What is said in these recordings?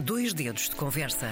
Dois dedos de conversa.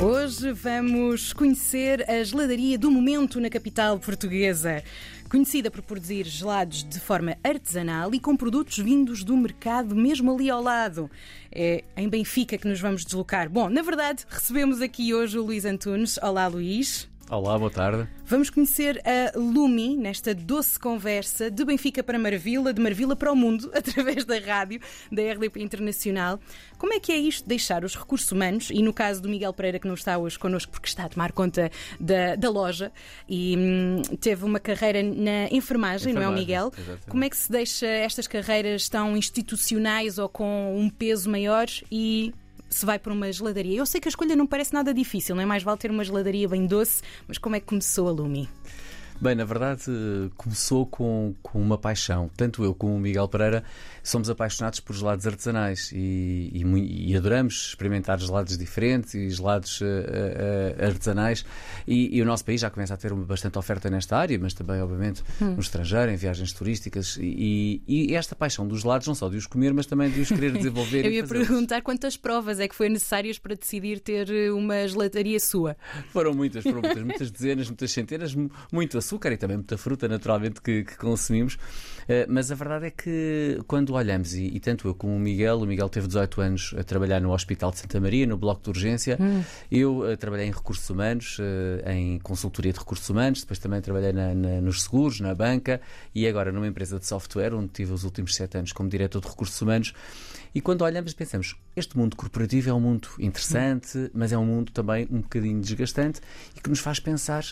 Hoje vamos conhecer a geladaria do momento na capital portuguesa. Conhecida por produzir gelados de forma artesanal e com produtos vindos do mercado mesmo ali ao lado. É em Benfica que nos vamos deslocar. Bom, na verdade, recebemos aqui hoje o Luís Antunes. Olá, Luís. Olá, boa tarde. Vamos conhecer a Lumi nesta doce conversa de Benfica para Marvila, de Marvila para o mundo, através da rádio da RDP Internacional. Como é que é isto de deixar os recursos humanos, e no caso do Miguel Pereira, que não está hoje connosco porque está a tomar conta da, da loja e hum, teve uma carreira na enfermagem, não é o Miguel? exatamente. Como é que se deixa estas carreiras tão institucionais ou com um peso maior e se vai para uma geladaria. Eu sei que a escolha não parece nada difícil, não é mais vale ter uma geladaria bem doce, mas como é que começou a Lumi? Bem, na verdade, começou com, com uma paixão. Tanto eu como o Miguel Pereira somos apaixonados por gelados artesanais e, e e adoramos experimentar gelados diferentes e gelados eh, eh, artesanais. E, e o nosso país já começa a ter uma bastante oferta nesta área, mas também, obviamente, no estrangeiro, em viagens turísticas. E, e esta paixão dos gelados, não só de os comer, mas também de os querer desenvolver. Eu ia perguntar quantas provas é que foi necessárias para decidir ter eh, uma gelataria sua. Foram muitas, foram muitas, muitas dezenas, muitas centenas, mu- muito açúcar e também muita fruta, naturalmente, que, que consumimos. Eh, mas a verdade é que quando olhamos, e, e tanto eu como o Miguel, o Miguel teve 18 anos a trabalhar no Hospital de Santa Maria, no Bloco de Urgência. Eu eh, trabalhei em recursos humanos, eh, em consultoria de recursos humanos, depois também trabalhei na- na- nos seguros, na banca e agora numa empresa de software, onde tive os últimos 7 anos como diretor de recursos humanos. E quando olhamos, pensamos: este mundo corporativo é um mundo interessante, mas é um mundo também um bocadinho desgastante e que nos faz pensar.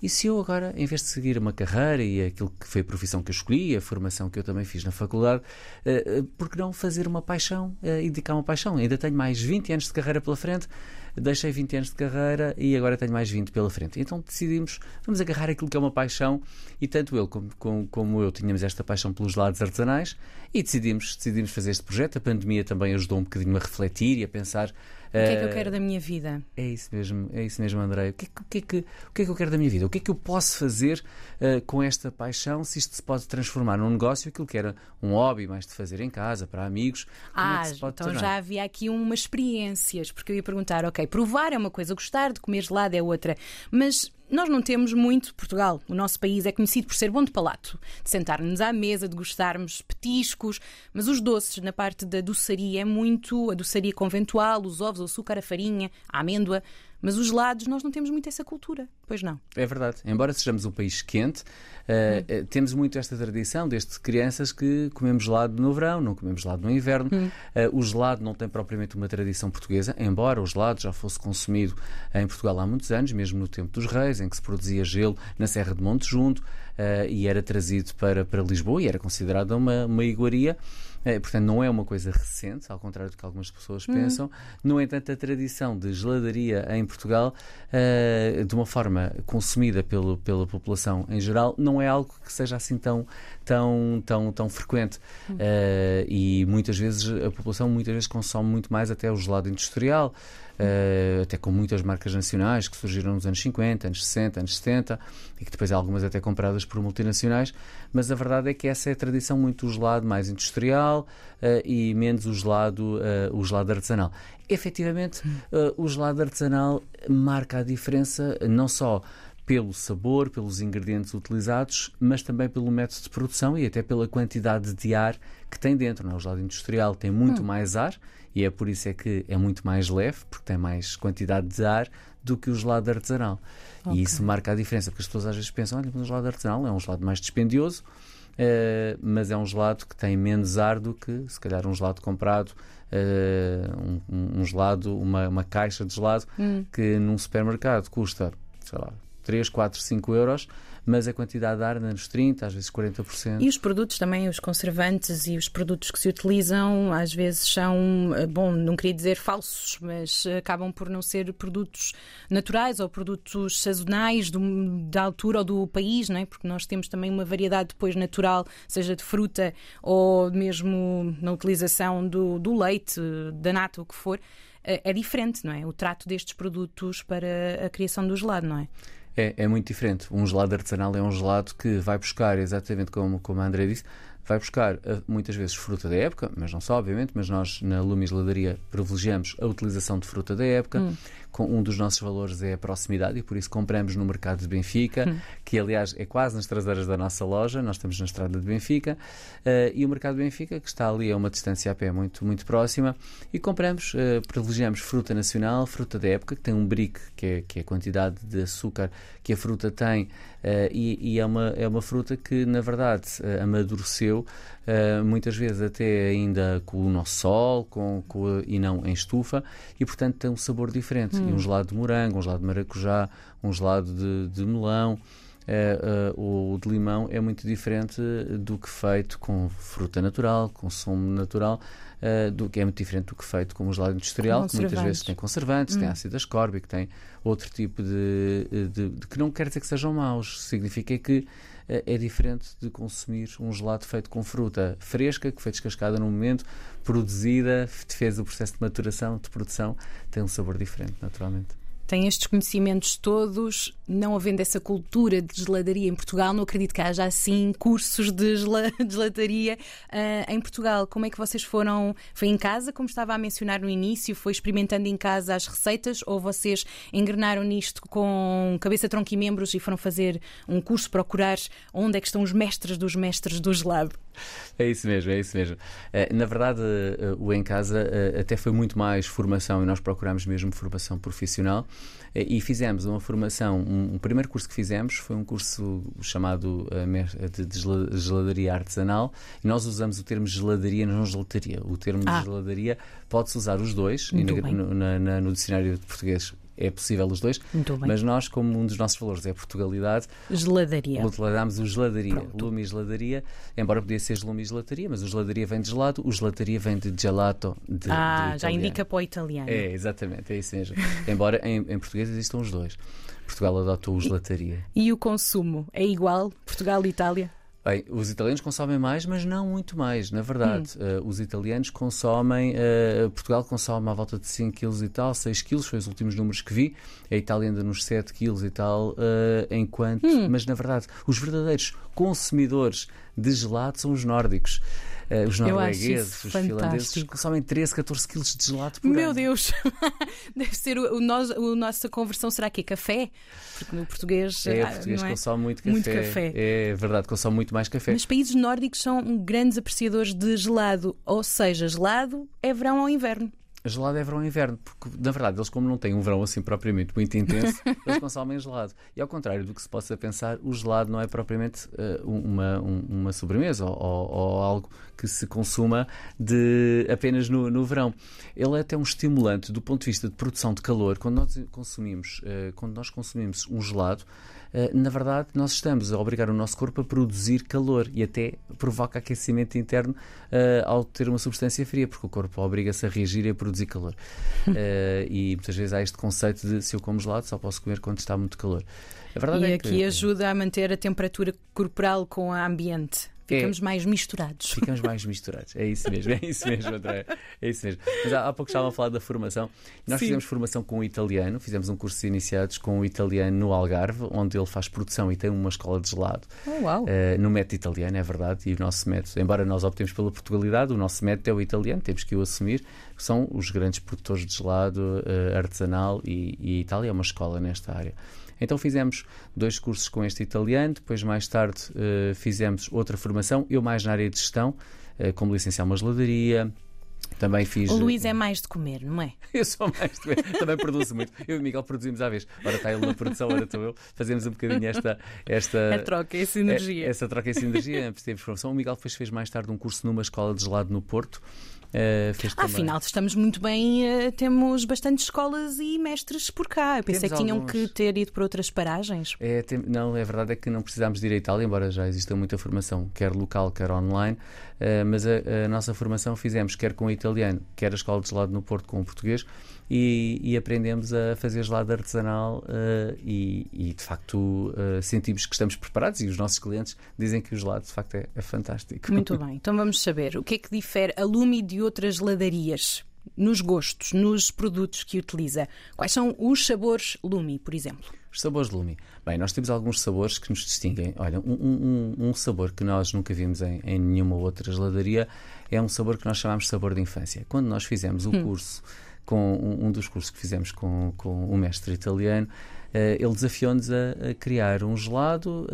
E se eu agora, em vez de seguir uma carreira e aquilo que foi a profissão que eu escolhi, a formação que eu também fiz na faculdade, eh, eh, por que não fazer uma paixão eh, e dedicar uma paixão? Ainda tenho mais 20 anos de carreira pela frente, deixei 20 anos de carreira e agora tenho mais 20 pela frente. Então decidimos, vamos agarrar aquilo que é uma paixão e tanto ele como, como, como eu tínhamos esta paixão pelos lados artesanais e decidimos, decidimos fazer este projeto. A pandemia também ajudou um bocadinho a refletir e a pensar. O que é que eu eh, quero da minha vida? é isso mesmo, é isso mesmo, André. O que, é que- o, que é que, o que é que eu quero da minha vida? O que é que eu posso fazer eh, com esta paixão se isto se pode transformar num negócio, aquilo que era um hobby mais de fazer em casa, para amigos? é Ah, pode então tornar? já havia aqui umas experiências, porque eu ia perguntar, ok, provar é uma coisa, gostar de comer gelado é outra, mas nós não temos muito Portugal. O nosso país é conhecido por ser bom de palato, de sentar-nos à mesa, de gostarmos petiscos, mas os doces, na parte da doçaria, é muito a doçaria conventual, os ovos, o açúcar, a farinha, a amêndoa, mas os gelados nós não temos muito essa cultura, pois não? É verdade. Embora sejamos um país quente, eh, eh, temos muito esta tradição desde crianças que comemos gelado no verão, não comemos gelado no inverno. Eh, o gelado não tem propriamente uma tradição portuguesa, embora o gelado já fosse consumido em Portugal há muitos anos, mesmo no tempo dos reis, em que se produzia gelo na Serra de Monte Junto eh, e era trazido para, para Lisboa e era considerada uma, uma iguaria. Eh, portanto, não é uma coisa recente, ao contrário do que algumas pessoas pensam. No entanto, a tradição de geladaria em Portugal, eh, de uma forma consumida pelo, pela população em geral, não é algo que seja assim tão, tão, tão, tão frequente. Eh, e muitas vezes a população muitas vezes consome muito mais até o gelado industrial. Eh, até com muitas marcas nacionais que surgiram nos anos 50, anos 60, anos 70 e que depois algumas até compradas por multinacionais, mas a verdade é que essa é a tradição muito do gelado mais industrial eh, e menos o gelado, eh, o gelado artesanal. Efetivamente, o gelado artesanal marca a diferença não só pelo sabor, pelos ingredientes utilizados, mas também pelo método de produção e até pela quantidade de ar que tem dentro. Não é? O gelado industrial tem muito mais ar e é por isso é que é muito mais leve, porque tem mais quantidade de ar do que o gelado artesanal. E isso marca a diferença, porque as pessoas às vezes pensam, olha, mas o gelado artesanal é um gelado mais dispendioso, eh, mas é um gelado que tem menos ar do que, se calhar, um gelado comprado, eh, um, um- gelado, uma, uma caixa de gelado que num supermercado custa, sei lá, 3, 4, 5 euros, mas a quantidade de ar nos 30, às vezes 40%. E os produtos também, os conservantes e os produtos que se utilizam, às vezes são, eh, bom, não queria dizer falsos, mas eh, acabam por não ser produtos naturais ou produtos sazonais do- da altura ou do país, não é? Porque nós temos também uma variedade depois natural, seja de fruta ou mesmo na utilização do, do leite, da nata, o que for. eh, É diferente, não é? O trato destes produtos para a criação do gelado, não é? É, é muito diferente. Um gelado artesanal é um gelado que vai buscar, exatamente como, como a André disse, vai buscar uh, muitas vezes fruta da época, mas não só, obviamente, mas nós na Lumi Geladaria privilegiamos a utilização de fruta da época. Hum. Com um dos nossos valores é a proximidade e por isso compramos no mercado de Benfica, hum. que aliás é quase nas traseiras da nossa loja, nós estamos na estrada de Benfica, uh, e o mercado de Benfica, que está ali a uma distância a pé muito, muito próxima, e compramos, uh, privilegiamos fruta nacional, fruta da época, que tem um brick, que é, que é a quantidade de açúcar que a fruta tem, uh, e, e, é, uma, é uma fruta que, na verdade, amadureceu muitas vezes até ainda com o nosso sol com, com, e não em estufa, e portanto tem um sabor diferente. Hum. E um gelado de morango, um gelado de maracujá, um gelado de, de melão. Uh, uh, o de limão é muito diferente do que feito com fruta natural, com sumo natural, uh, do que é muito diferente do que feito com o gelado industrial, que muitas vezes tem conservantes, hum. tem ácido ascórbico, tem outro tipo de, de, de, que não quer dizer que sejam maus, significa que é diferente de consumir um gelado feito com fruta fresca, que foi descascada no momento, produzida, fez o processo de maturação, de produção, tem um sabor diferente, naturalmente tem estes conhecimentos todos, não havendo essa cultura de geladaria em Portugal, não acredito que haja assim cursos de, gel de gelataria uh, em Portugal. Como é que vocês foram? Foi em casa, como estava a mencionar no início? Foi experimentando em casa as receitas ou vocês engrenaram nisto com cabeça, tronco e membros e foram fazer um curso, procurar onde é que estão os mestres dos mestres do gelado? É isso mesmo, é isso mesmo. Eh, na verdade, eh, o Em Casa eh, até foi muito mais formação e nós procuramos mesmo formação profissional e fizemos uma formação. Um, o primeiro curso que fizemos foi um curso chamado de geladaria artesanal e nós usamos o termo geladaria, não gelataria. O termo ah. de geladaria pode-se usar os dois no, na, na, no dicionário de português é possível os dois, mas nós, como um dos nossos valores é a Portugalidade, geladaria. Utilizamos o geladaria, Pronto. lume e geladaria, embora podia ser lume e gelataria, mas o geladaria vem de gelado, o gelataria vem de gelato. De, ah, de já indica para o italiano. É, exatamente, é isso mesmo. embora em, em português existam os dois. Portugal adotou o gelataria. E, e o consumo é igual? Portugal e Itália? Bem, os italianos consomem mais, mas não muito mais, na verdade. Hum. Uh, os italianos consomem, uh, Portugal consome à volta de 5 kg e tal, 6 kg, foi os últimos números que vi. A Itália anda nos 7 kg e tal, uh, enquanto. Hum. Mas na verdade, os verdadeiros consumidores de gelado são os nórdicos. Uh, os noruegueses, os fantástico. finlandeses consomem 13, 14 quilos de gelado por Meu ano. Deus! Deve ser o, o, nosso, a nossa conversão será que é café? Porque no português. É, o ah, português é? consome muito café. muito café. É verdade, consome muito mais café. Mas países nórdicos são grandes apreciadores de gelado, ou seja, gelado é verão ou inverno gelado é verão e inverno, porque na verdade eles, como não têm um verão assim propriamente muito intenso, eles consomem gelado. E ao contrário do que se possa pensar, o gelado não é propriamente uh, uma, um, uma sobremesa ou, ou, algo que se consuma de, apenas no, no, verão. Ele é até um estimulante do ponto de vista de produção de calor. Quando nós consumimos, uh, quando nós consumimos um gelado, na verdade, nós estamos a obrigar o nosso corpo a produzir calor e até provoca aquecimento interno uh, ao ter uma substância fria, porque o corpo obriga-se a reagir e a produzir calor. Uh, e muitas vezes há este conceito de se eu como gelado, só posso comer quando está muito calor. A verdade e é aqui que... ajuda a manter a temperatura corporal com o ambiente. Ficamos é, mais misturados. Ficamos mais misturados. É isso mesmo, é isso mesmo, André. É isso mesmo. Mas há, há pouco estavam a falar da formação. Nós Sim. fizemos formação com o italiano, fizemos um curso de iniciados com o italiano no Algarve, onde ele faz produção e tem uma escola de gelado. Oh, uau. Uh, no método italiano, é verdade. E o nosso método, embora nós optemos pela Portugalidade, o nosso método é o italiano, temos que o assumir. São os grandes produtores de gelado uh, artesanal e, e Itália é uma escola nesta área. Então fizemos dois cursos com este italiano, depois mais tarde uh, fizemos outra formação, eu mais na área de gestão, uh, como licenciar uma geladaria, também fiz. O Luís é mais de comer, não é? Eu sou mais de comer. Também produzo muito. Eu e o Miguel produzimos à vez. Ora está ele na produção, ora estou eu. Fazemos um bocadinho esta. esta a troca e sinergia. Essa troca e sinergia. Teve formação. O Miguel depois fez mais tarde um curso numa escola de gelado no Porto. Uh, Afinal, estamos muito bem, uh, temos bastantes escolas e mestres por cá. Eu pensei temos que tinham alguns... que ter ido para outras paragens. É, tem... Não, é verdade é que não precisamos de ir a Itália, embora já exista muita formação, quer local, quer online. Uh, mas a, a, nossa formação fizemos quer com o italiano, quer a escola de gelado no Porto com o português e, e aprendemos a fazer gelado artesanal e, e, de facto sentimos que estamos preparados e os nossos clientes dizem que o gelado de facto é, é fantástico. Muito bem, então vamos saber o que é que difere a Lumi de outras geladarias nos gostos, nos produtos que utiliza? Quais são os sabores Lumi, por exemplo? Os sabores Lumi. Bem, nós temos alguns sabores que nos distinguem. Olha, um, um, um sabor que nós nunca vimos em, em, nenhuma outra geladaria é um sabor que nós chamamos de sabor de infância. Quando nós fizemos o hum. curso, com um, um, dos cursos que fizemos com, com um mestre italiano, uh, ele desafiou-nos a, a, criar um gelado,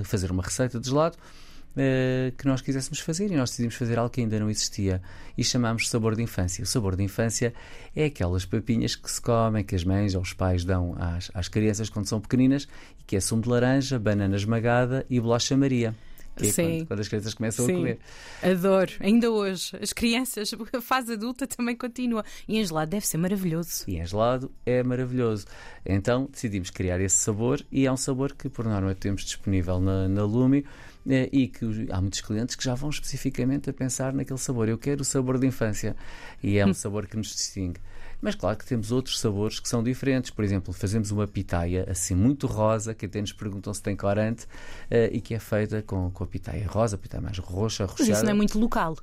a fazer uma receita de gelado uh, que nós quiséssemos fazer e nós decidimos fazer algo que ainda não existia e chamámos sabor de infância. O sabor de infância é aquelas papinhas que se comem, que as mães ou os pais dão às, às crianças quando são pequeninas e que é sumo de laranja, banana esmagada e bolacha Maria. Que é. Quando, quando, as crianças começam Sim. a comer. Adoro, ainda hoje. As crianças, a fase adulta também continua. E em gelado deve ser maravilhoso. E em gelado é maravilhoso. Então decidimos criar esse sabor e é um sabor que, por norma, temos disponível na, na Lumi eh, e que há muitos clientes que já vão especificamente a pensar naquele sabor. Eu quero o sabor de infância e é um sabor que nos distingue. Mas claro que temos outros sabores que são diferentes. Por exemplo, fazemos uma pitaia assim muito rosa, que até nos perguntam se tem corante, uh, e que é feita com, com a pitaia rosa, a pitaia mais roxa, roxada. Mas isso não é muito local.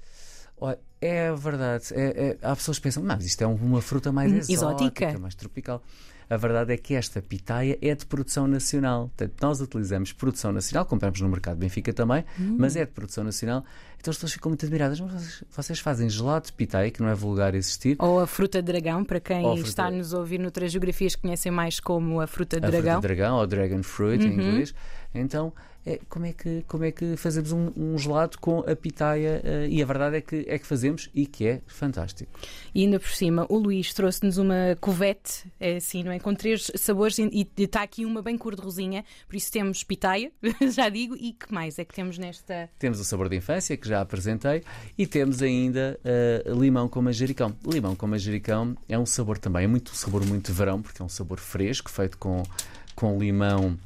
É verdade. É, é, há pessoas que pensam, mas isto é uma fruta mais hum, exótica, exótica. mais tropical. A verdade é que esta pitaia é de produção nacional. Portanto, nós utilizamos produção nacional, compramos no mercado Benfica também, hum. mas é de produção nacional. Então as pessoas ficam muito admiradas. Mas vocês, vocês fazem gelado de pitaia, que não é vulgar existir. Ou a fruta de dragão, para quem fruta... está a nos ouvir noutras geografias conhecem mais como a fruta de a dragão. Fruta de dragão, ou dragon fruit uhum. em inglês. Então é, como, é que, como é que fazemos um, um gelado com a pitaia uh, e a verdade é que, é que fazemos e que é fantástico. E ainda por cima, o Luís trouxe-nos uma covete, é assim, não é? Com três sabores e, está aqui uma bem cor de rosinha, por isso temos pitaia, já digo, e que mais é que temos nesta? Temos o sabor de infância, que já apresentei, e temos ainda uh, limão com manjericão. Limão com manjericão é um sabor também, é muito um sabor muito verão, porque é um sabor fresco, feito com, com limão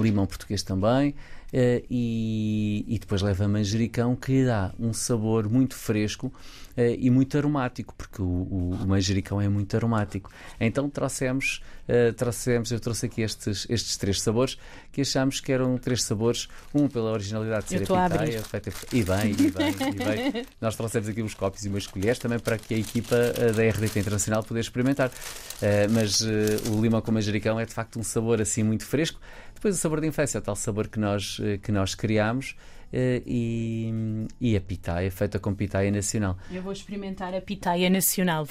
limão português também. Uh, e, e, depois leva manjericão que dá um sabor muito fresco uh, e muito aromático, porque o, o, o, manjericão é muito aromático. Então trouxemos, uh, trouxemos eu trouxe aqui estes, estes três sabores que achamos que eram três sabores, um pela originalidade de ser a pitaia, feita, e bem, e bem, e bem. Nós trouxemos aqui uns copos e umas colheres também para que a equipa da RDP Internacional pudesse experimentar. mas o limão com manjericão é de facto um sabor assim muito fresco. Depois o sabor de infância o tal sabor que nós, eh, que nós criámos. Uh, e, e, a pitaia, feita com pitaia nacional. Eu vou experimentar a pitaia nacional.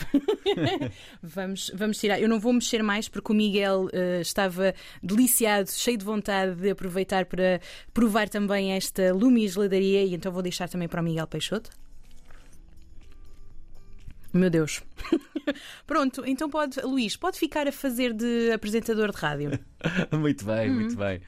vamos, vamos tirar. Eu não vou mexer mais porque o Miguel uh, estava deliciado, cheio de vontade de aproveitar para provar também esta Lumi Geladaria e então vou deixar também para o Miguel Peixoto. Meu Deus. Pronto, então pode, Luís, pode ficar a fazer de apresentador de rádio. muito bem, muito uhum. bem.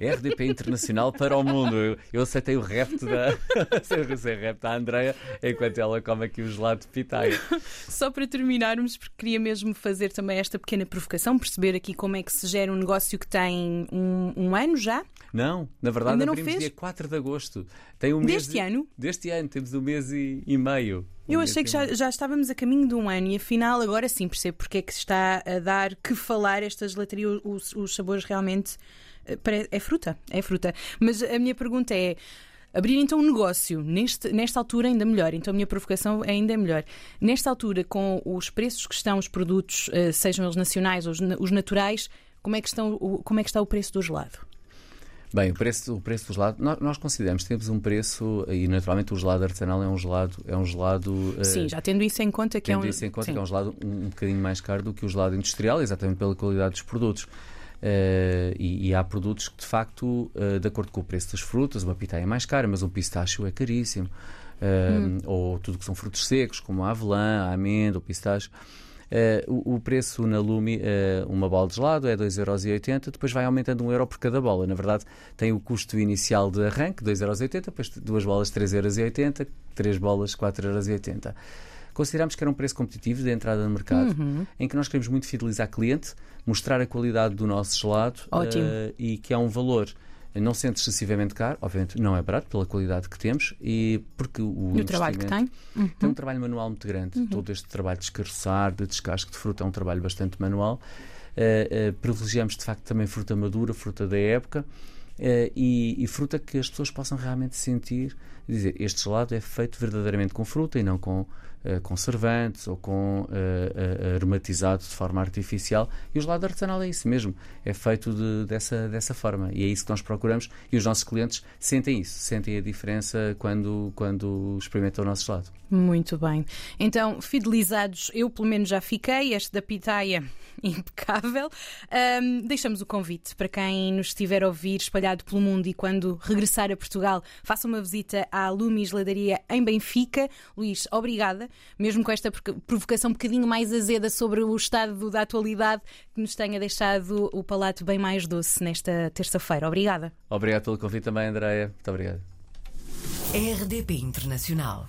RDP Internacional para o mundo. Eu, eu aceitei o repto da, repto da Andreia enquanto ela come aqui o gelado de pitaia. Só para terminarmos, porque queria mesmo fazer também esta pequena provocação, perceber aqui como é que se gera um negócio que tem um, um ano já. Não, na verdade Ainda abrimos dia 4 de agosto. Tem um deste mês ano? Deste ano, temos um mês e, e meio. Eu achei que já, já, estávamos a caminho de um ano e afinal agora sim percebo porque é que se está a dar que falar esta gelateria, os, os sabores realmente. Eh, é fruta, é fruta. Mas a minha pergunta é. Abrir então um negócio neste, nesta altura ainda melhor, então a minha provocação é ainda melhor. Nesta altura, com os preços que estão os produtos, eh, sejam eles nacionais ou os naturais, como é que, estão, como é que está o preço do gelado? Bem, o preço, o preço do gelado, nós, nós, consideramos que temos um preço, e naturalmente o gelado artesanal é um gelado. É um gelado uh, Sim, já tendo isso em conta que é um. isso em conta que é um gelado um, um bocadinho mais caro do que o gelado industrial, exatamente pela qualidade dos produtos. Uh, e, e, há produtos que, de facto, uh, de acordo com o preço das frutas, uma pitaia é mais cara, mas um pistácio é caríssimo. Hum. Ou tudo que são frutos secos, como a avelã, a amêndoa, o pistácio. Uh, o, o, preço na Lumi, uh, uma bola de gelado é 2,80€, depois vai aumentando 1 euro por cada bola. Na verdade, tem o custo inicial de arranque, 2,80€, depois duas bolas 3,80€, três bolas 4,80€. Consideramos que era um preço competitivo de entrada no mercado, uhum. em que nós queremos muito fidelizar cliente, mostrar a qualidade do nosso gelado uh, e que há um valor não sendo excessivamente caro, obviamente não é barato pela qualidade que temos e porque o, e o trabalho que tem uhum. tem um trabalho manual muito grande. Uhum. Todo este trabalho de escarçar, de descasque de fruta é um trabalho bastante manual. Uh, uh, privilegiamos de facto também fruta madura, fruta da época uh, e, e, fruta que as pessoas possam realmente sentir dizer este gelado é feito verdadeiramente com fruta e não com uh, conservantes ou com uh, aromatizado de forma artificial. E o gelado artesanal é isso mesmo, é feito de, dessa, dessa forma. E é isso que nós procuramos e os nossos clientes sentem isso, sentem a diferença quando, quando experimentam o nosso gelado. Muito bem. Então, fidelizados, eu pelo menos já fiquei, este da pitaia impecável. Um, deixamos o convite para quem nos estiver a ouvir espalhado pelo mundo e quando regressar a Portugal, faça uma visita à Lumis Ladaria em Benfica. Luís, obrigada, mesmo com esta provocação um bocadinho mais azeda sobre o estado da atualidade, que nos tenha deixado o palato bem mais doce nesta terça-feira. Obrigada. Obrigado pelo convite também, Andréia. Muito obrigado. RDP Internacional.